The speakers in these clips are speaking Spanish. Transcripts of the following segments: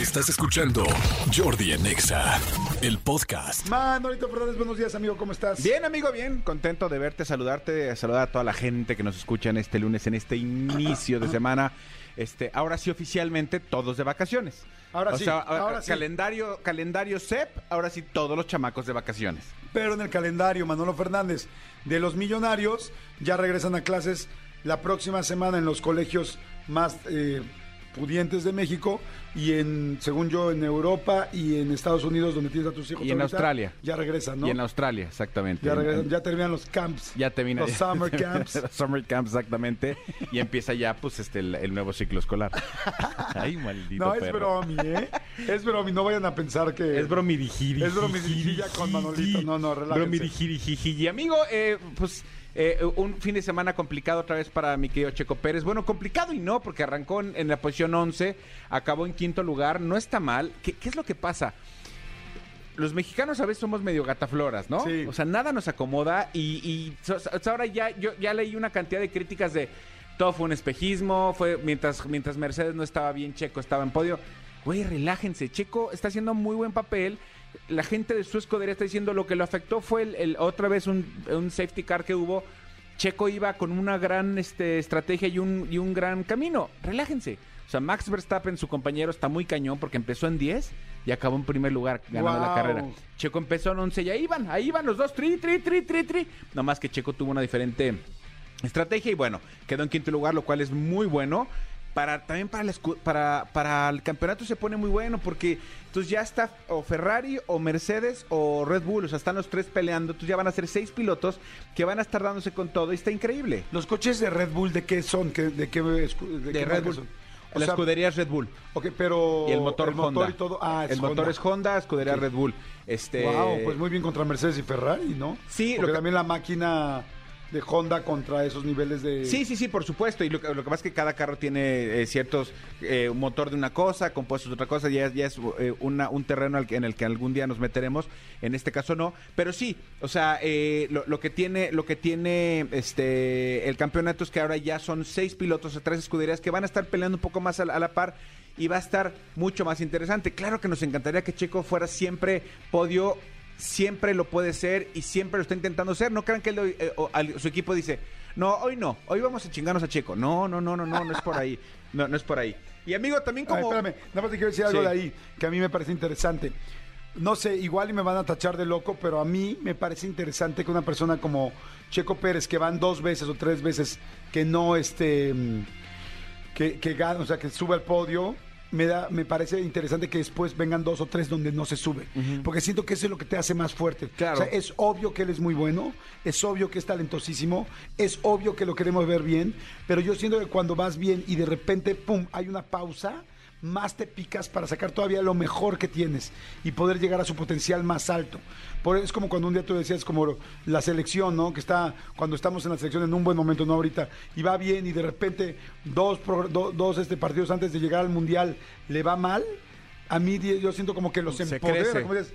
Estás escuchando Jordi en Exa, el podcast. Manolito Fernández, buenos días, amigo, ¿cómo estás? Bien, amigo, bien. Contento de verte, saludarte, saludar a toda la gente que nos escucha en este lunes, en este inicio de semana. Este, ahora sí, oficialmente, todos de vacaciones. Ahora O sí, sea, ahora sí. calendario, calendario CEP, ahora sí, todos los chamacos de vacaciones. Pero en el calendario, Manolo Fernández, de los millonarios, ya regresan a clases la próxima semana en los colegios más eh, pudientes de México y en, según yo, en Europa y en Estados Unidos, donde tienes a tus hijos. Y en ahorita, Australia. Ya regresan, ¿no? Y en Australia, exactamente. ya regresan, ya terminan los camps. ya termina Los summer camps. los summer camps, exactamente. Y empieza ya, pues, este, el, el nuevo ciclo escolar. Ay, maldito No, es perro. bromi, ¿eh? Es bromi, no vayan a pensar que... Es bromirijiri. Es bromirijilla con Manolito. No, no, relájense. Bromirijiri. Amigo, eh, pues eh, un fin de semana complicado otra vez para mi querido Checo Pérez. Bueno, complicado y no, porque arrancó en, en la posición 11, acabó en quinto lugar. No está mal. ¿Qué, qué es lo que pasa? Los mexicanos a veces somos medio gatafloras, ¿no? Sí. O sea, nada nos acomoda y, y so- so- ahora ya yo ya leí una cantidad de críticas de todo fue un espejismo, fue mientras mientras Mercedes no estaba bien, Checo estaba en podio. Güey, relájense, Checo está haciendo muy buen papel. La gente de su escudería está diciendo lo que lo afectó fue el, el- otra vez un, un safety car que hubo. Checo iba con una gran este, estrategia y un, y un gran camino. Relájense. O sea, Max Verstappen, su compañero, está muy cañón porque empezó en 10 y acabó en primer lugar ganando la carrera. Checo empezó en 11 y ahí iban, ahí iban los dos, tri, tri, tri, tri, tri. Nomás que Checo tuvo una diferente estrategia y bueno, quedó en quinto lugar, lo cual es muy bueno. Para, también para, el campeonato se pone muy bueno porque entonces ya está o Ferrari o Mercedes o Red Bull, o sea, están los tres peleando, entonces ya van a ser seis pilotos que van a estar dándose con todo y está increíble. ¿Los coches de Red Bull de qué son? ¿Qué- ¿De qué, de De qué Red Bull. son? O la sea, escudería es Red Bull. Ok, pero... Y el motor Honda. y todo... Ah, el motor es Honda, escudería Ok. Red Bull. Este, Wow, pues muy bien contra Mercedes y Ferrari, ¿no? Sí, Porque lo que- también la máquina de Honda contra esos niveles de... Sí, sí, sí, por supuesto. Y lo, que- lo que pasa es que cada carro tiene eh, ciertos, eh, un motor de una cosa, compuestos de otra cosa, ya, es- ya es eh, una- un terreno en el que algún día nos meteremos. En este caso no. Pero sí, o sea, eh, lo, lo que tiene, lo que tiene este el campeonato es que ahora ya son seis pilotos o tres escuderías que van a estar peleando un poco más a, a la par. Y va a estar mucho más interesante. Claro que nos encantaría que Checo fuera siempre podio siempre lo puede ser y siempre lo está intentando ser. No crean que él, eh, o al- su equipo dice, no, hoy no, hoy vamos a chingarnos a Checo. No, no, no, no, no, no es por ahí. No, no es por ahí. Y amigo, también Ay, como... espérame, nada más te quiero decir algo Sí. de ahí que a mí me parece interesante. No sé, igual y me van a tachar de loco, pero a mí me parece interesante que una persona como Checo Pérez, que van dos veces o tres veces que no este mm, que, que gana, o sea, que sube al podio, me da, me parece interesante que después vengan dos o tres donde no se sube. Porque siento que eso es lo que te hace más fuerte. Claro. O sea, es obvio que él es muy bueno, es obvio que es talentosísimo, es obvio que lo queremos ver bien, pero yo siento que cuando vas bien y de repente, pum, hay una pausa, más te picas para sacar todavía lo mejor que tienes y poder llegar a su potencial más alto. Por es como cuando un día tú decías como la selección, ¿no? Que está cuando estamos en la selección en un buen momento, no ahorita, y va bien y de repente dos do- dos este partidos antes de llegar al mundial le va mal. A mí yo siento como que los Se empodera, como dices,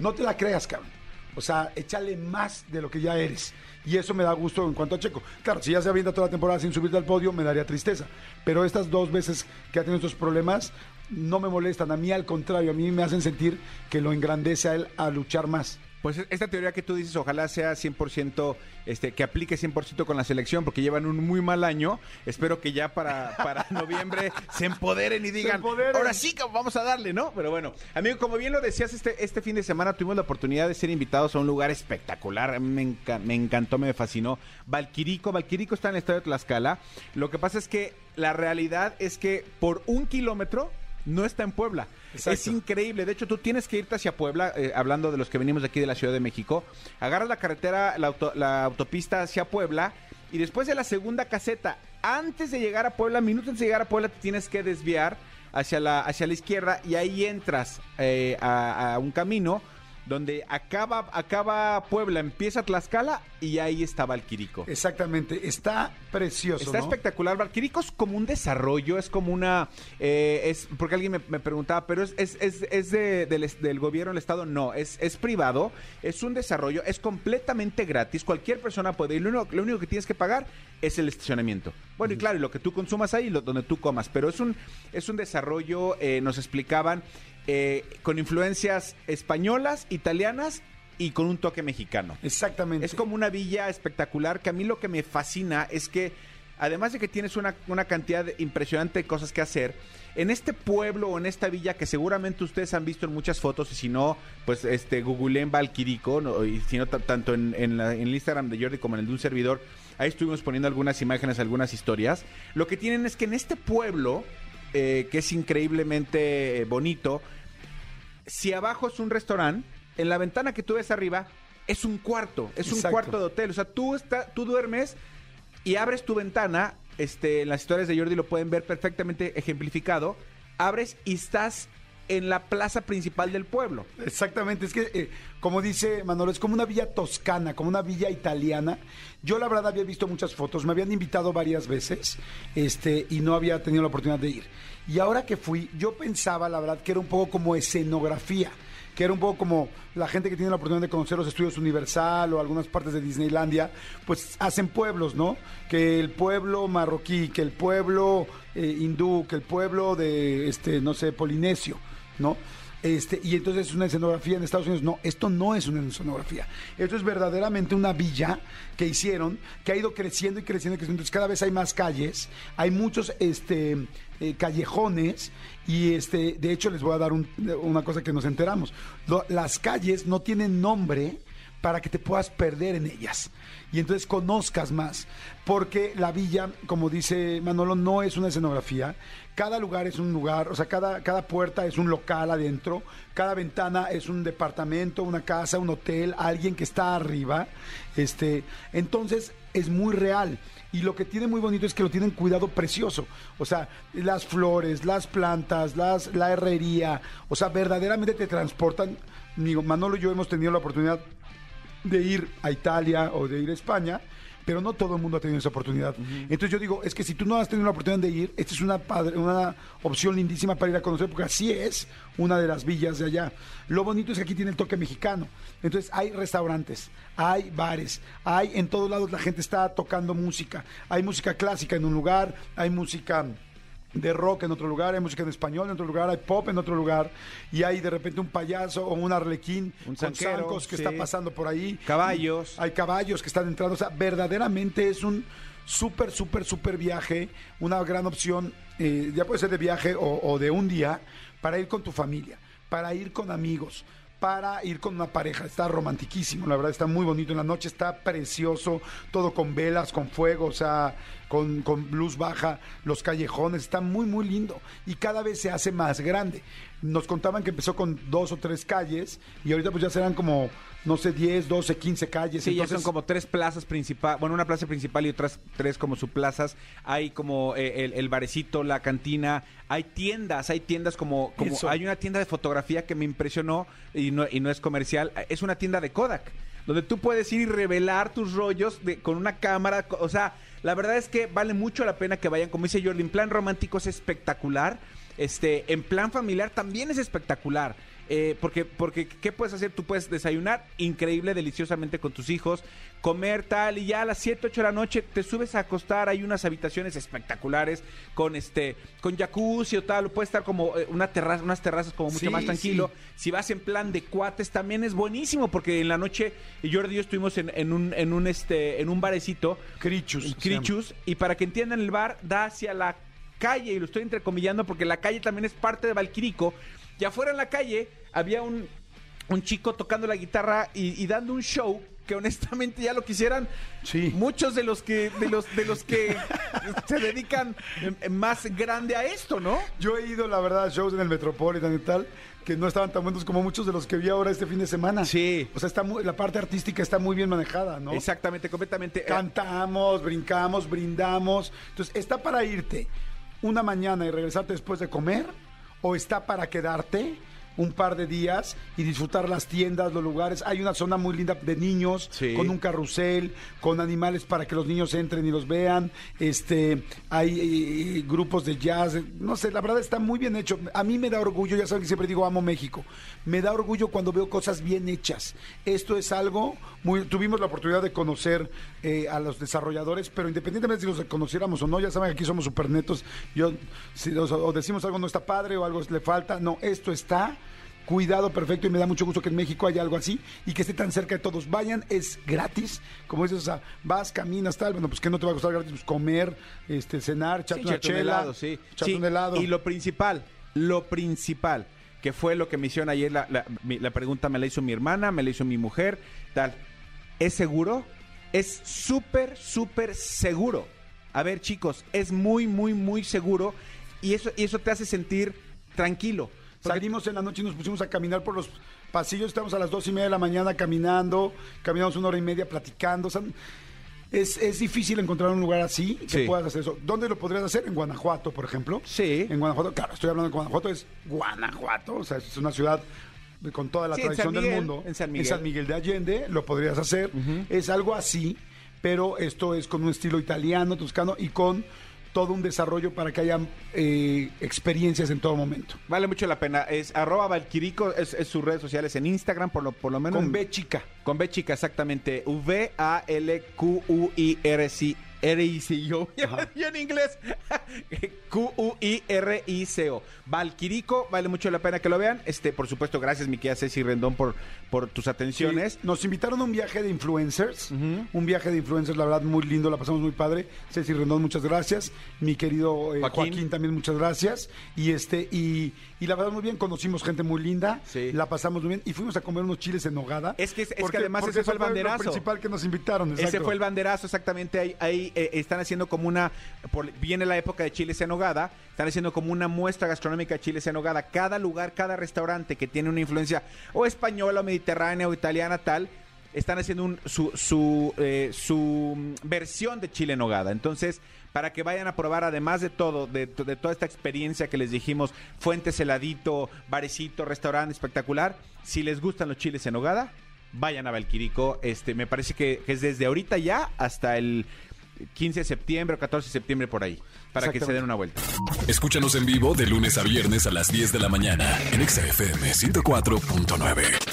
no te la creas, cabrón. O sea, échale más de lo que ya eres. Y eso me da gusto en cuanto a Checo. Claro, si ya se avienta toda la temporada sin subirte al podio, me daría tristeza. Pero estas dos veces que ha tenido estos problemas, no me molestan. A mí, al contrario, a mí me hacen sentir que lo engrandece a él a luchar más. Pues esta teoría que tú dices, ojalá sea 100%, este, que aplique 100% con la selección, porque llevan un muy mal año. Espero que ya para, para noviembre se empoderen y digan, empoderen. ahora sí que vamos a darle, ¿no? Pero bueno, amigo, como bien lo decías, este, este fin de semana tuvimos la oportunidad de ser invitados a un lugar espectacular. Me, enca- me encantó, me fascinó. Valquirico, Valquirico está en el estadio de Tlaxcala. Lo que pasa es que la realidad es que por un kilómetro no está en Puebla. Exacto. Es increíble. De hecho, tú tienes que irte hacia Puebla, eh, hablando de los que venimos de aquí de la Ciudad de México. Agarras la carretera, la, auto- la autopista hacia Puebla y después de la segunda caseta, antes de llegar a Puebla, minutos antes de llegar a Puebla, te tienes que desviar hacia la, hacia la izquierda y ahí entras eh, a, a un camino donde acaba, acaba Puebla, empieza Tlaxcala y ahí está Valquirico. Exactamente, está precioso. Está ¿no? espectacular. Valquirico es como un desarrollo, es como una. eh, es Porque alguien me, me preguntaba, ¿pero es, es, es, es de- del, gobierno del Estado? No, es, es privado, es un desarrollo, es completamente gratis. Cualquier persona puede ir. Lo único, lo único que tienes que pagar es el estacionamiento. Bueno, y claro, y lo que tú consumas ahí, lo, donde tú comas. Pero es un, es un desarrollo, eh, nos explicaban, eh, con influencias españolas, italianas y con un toque mexicano. Exactamente. Es como una villa espectacular que a mí lo que me fascina es que además de que tienes una, una cantidad de- impresionante de cosas que hacer, en este pueblo o en esta villa que seguramente ustedes han visto en muchas fotos y si no, pues este googleen Valquirico, ¿no? y si no, ta- tanto en, en la- en el Instagram de Jordi como en el de un servidor, ahí estuvimos poniendo algunas imágenes, algunas historias. Lo que tienen es que en este pueblo, eh, que es increíblemente eh, bonito, si abajo es un restaurante, en la ventana que tú ves arriba es un cuarto, es un cuarto de hotel. O sea, tú, está, tú duermes y abres tu ventana, este, en las historias de Jordi lo pueden ver perfectamente ejemplificado, abres y estás en la plaza principal del pueblo. Exactamente, es que eh, como dice Manolo, es como una villa toscana, como una villa italiana. Yo la verdad había visto muchas fotos, me habían invitado varias veces este, y no había tenido la oportunidad de ir. Y ahora que fui, yo pensaba la verdad que era un poco como escenografía, que era un poco como la gente que tiene la oportunidad de conocer los estudios Universal o algunas partes de Disneylandia, pues hacen pueblos, ¿no? Que el pueblo marroquí, que el pueblo eh, hindú, que el pueblo de, este, no sé, polinesio. ¿no? Este, y entonces es una escenografía en Estados Unidos. No, esto no es una escenografía. Esto es verdaderamente una villa que hicieron, que ha ido creciendo y creciendo y creciendo. Entonces cada vez hay más calles, hay muchos este, eh, callejones y este, de hecho les voy a dar un- una cosa que nos enteramos. Las calles no tienen nombre para que te puedas perder en ellas y entonces conozcas más. Porque la villa, como dice Manolo, no es una escenografía. Cada lugar es un lugar, o sea, cada, cada puerta es un local adentro, cada ventana es un departamento, una casa, un hotel, alguien que está arriba. Este, entonces es muy real. Y lo que tiene muy bonito es que lo tienen cuidado precioso. O sea, las flores, las plantas, las, la herrería. O sea, verdaderamente te transportan. Manolo y yo hemos tenido la oportunidad de ir a Italia o de ir a España, pero no todo el mundo ha tenido esa oportunidad. Entonces yo digo, es que si tú no has tenido la oportunidad de ir, esta es una, padre- una opción lindísima para ir a conocer, porque así es una de las villas de allá. Lo bonito es que aquí tiene el toque mexicano. Entonces hay restaurantes, hay bares, hay en todos lados la gente está tocando música. Hay música clásica en un lugar, hay música de rock en otro lugar, hay música en español en otro lugar, hay pop en otro lugar, y hay de repente un payaso o un arlequín Un con zancos que sí. está pasando por ahí. Caballos. Hay caballos que están entrando. O sea, verdaderamente es un súper, súper, súper viaje. Una gran opción. eh, ya puede ser de viaje o, o de un día para ir con tu familia, para ir con amigos. Para ir con una pareja, está romantiquísimo, la verdad está muy bonito en la noche, está precioso, todo con velas, con fuego, o sea, con, con luz baja, los callejones, está muy, muy lindo y cada vez se hace más grande. Nos contaban que empezó con dos o tres calles y ahorita pues ya serán como, no sé, 10, 12, 15 calles. Sí, ya entonces, son como tres plazas principales, bueno, una plaza principal y otras tres como subplazas. Hay como eh, el, el barecito, la cantina, hay tiendas, hay tiendas como, como Eso. hay una tienda de fotografía que me impresionó y no, y no es comercial, es una tienda de Kodak, donde tú puedes ir y revelar tus rollos de, con una cámara, o sea, la verdad es que vale mucho la pena que vayan, como dice Jordi, en plan romántico es espectacular, este, en plan familiar también es espectacular. Eh, porque, porque, ¿qué puedes hacer? Tú puedes desayunar increíble, deliciosamente con tus hijos, comer tal, y ya a las 7, 8 de la noche te subes a acostar. Hay unas habitaciones espectaculares con este, con jacuzzi o tal, puede estar como eh, una terraza, unas terrazas como mucho Sí, más tranquilo. sí. Si vas en plan de cuates también es buenísimo, porque en la noche Jordi y yo estuvimos en, en un, en un este, en un barecito, Crichus. Crichus, y para que entiendan el bar da hacia la calle, y lo estoy entrecomillando porque la calle también es parte de Valquirico. Y afuera en la calle había un, un chico tocando la guitarra y, y dando un show que honestamente ya lo quisieran Sí. muchos de los que de los de los que se dedican eh, más grande a esto, ¿no? Yo he ido, la verdad, a shows en el Metropolitan y tal, que no estaban tan buenos como muchos de los que vi ahora este fin de semana. Sí. O sea, está muy- la parte artística está muy bien manejada, ¿no? Exactamente, completamente. Cantamos, brincamos, brindamos. Entonces, ¿está para irte una mañana y regresarte después de comer? ¿O está para quedarte un par de días y disfrutar las tiendas, los lugares. Hay una zona muy linda de niños Sí. con un carrusel, con animales para que los niños entren y los vean. Este, hay eh, grupos de jazz, no sé, la verdad está muy bien hecho. A mí me da orgullo, ya saben que siempre digo amo México. Me da orgullo cuando veo cosas bien hechas. Esto es algo muy tuvimos la oportunidad de conocer eh, a los desarrolladores, pero independientemente si los conociéramos o no, ya saben que aquí somos super netos. Yo si o, o decimos algo no está padre o algo le falta, no, esto está cuidado perfecto y me da mucho gusto que en México haya algo así y que esté tan cerca de todos. Vayan, es gratis, como dices, o sea, vas, caminas, tal, bueno, pues que no te va a costar gratis, pues comer, este, cenar, echarte Sí, una chela, helado, sí. Sí, un helado. Y lo principal, lo principal, que fue lo que me hicieron ayer, la, la pregunta me la hizo mi hermana, me la hizo mi mujer, tal. ¿Es seguro? Es súper, súper seguro. A ver, chicos, es muy, muy, muy seguro y eso, y eso te hace sentir tranquilo. Salimos en la noche y nos pusimos a caminar por los pasillos, estamos a las dos y media de la mañana caminando, caminamos una hora y media platicando. o sea, es, es difícil encontrar un lugar así que Sí. puedas hacer eso. ¿Dónde lo podrías hacer? En Guanajuato, por ejemplo. Sí. En Guanajuato, claro, estoy hablando de Guanajuato, es Guanajuato, o sea, es una ciudad con toda la Sí, en tradición San del Miguel, mundo. en San Miguel. de Allende, lo podrías hacer. Es algo así, pero esto es con un estilo italiano, toscano y con todo un desarrollo para que haya eh, experiencias en todo momento. Vale mucho la pena. Es arroba Valquirico, es, es sus redes sociales en Instagram, por lo, por lo menos. Con B chica. Con B chica, exactamente. V-A-L-Q-U-I-R-C. R-I-C. Yo, en inglés. Q-U-I-R-I-C-O. Valquirico, vale mucho la pena que lo vean. Este, por supuesto, gracias, mi querida Ceci Rendón, por, por tus atenciones. Sí, nos invitaron a un viaje de influencers, un viaje de influencers, la verdad, muy lindo, la pasamos muy padre. Ceci Rendón, muchas gracias. Mi querido eh, Joaquín. Joaquín. también, muchas gracias. Y este, y, y la verdad, muy bien, conocimos gente muy linda, Sí. la pasamos muy bien y fuimos a comer unos chiles en nogada. Es que- es que porque- además porque ese fue el banderazo. principal que nos invitaron. Ese fue el banderazo, exactamente. Ahí, eh, están haciendo como una. viene la época de chiles en nogada. Están haciendo como una muestra gastronómica de chiles en nogada. Cada lugar, cada restaurante que tiene una influencia o española, o mediterránea, o italiana, tal. Están haciendo un- su, su, eh, su mm, versión de chile en nogada. Entonces, para que vayan a probar, además de todo, de, de toda esta experiencia que les dijimos, fuentes heladito, barecito, restaurante espectacular, si les gustan los chiles en nogada, vayan a Valquirico. Este, me parece que es desde ahorita ya hasta el 15 de septiembre o 14 de septiembre por ahí, para que se den una vuelta. Escúchanos en vivo de lunes a viernes a las 10 de la mañana en Exa FM 104.9.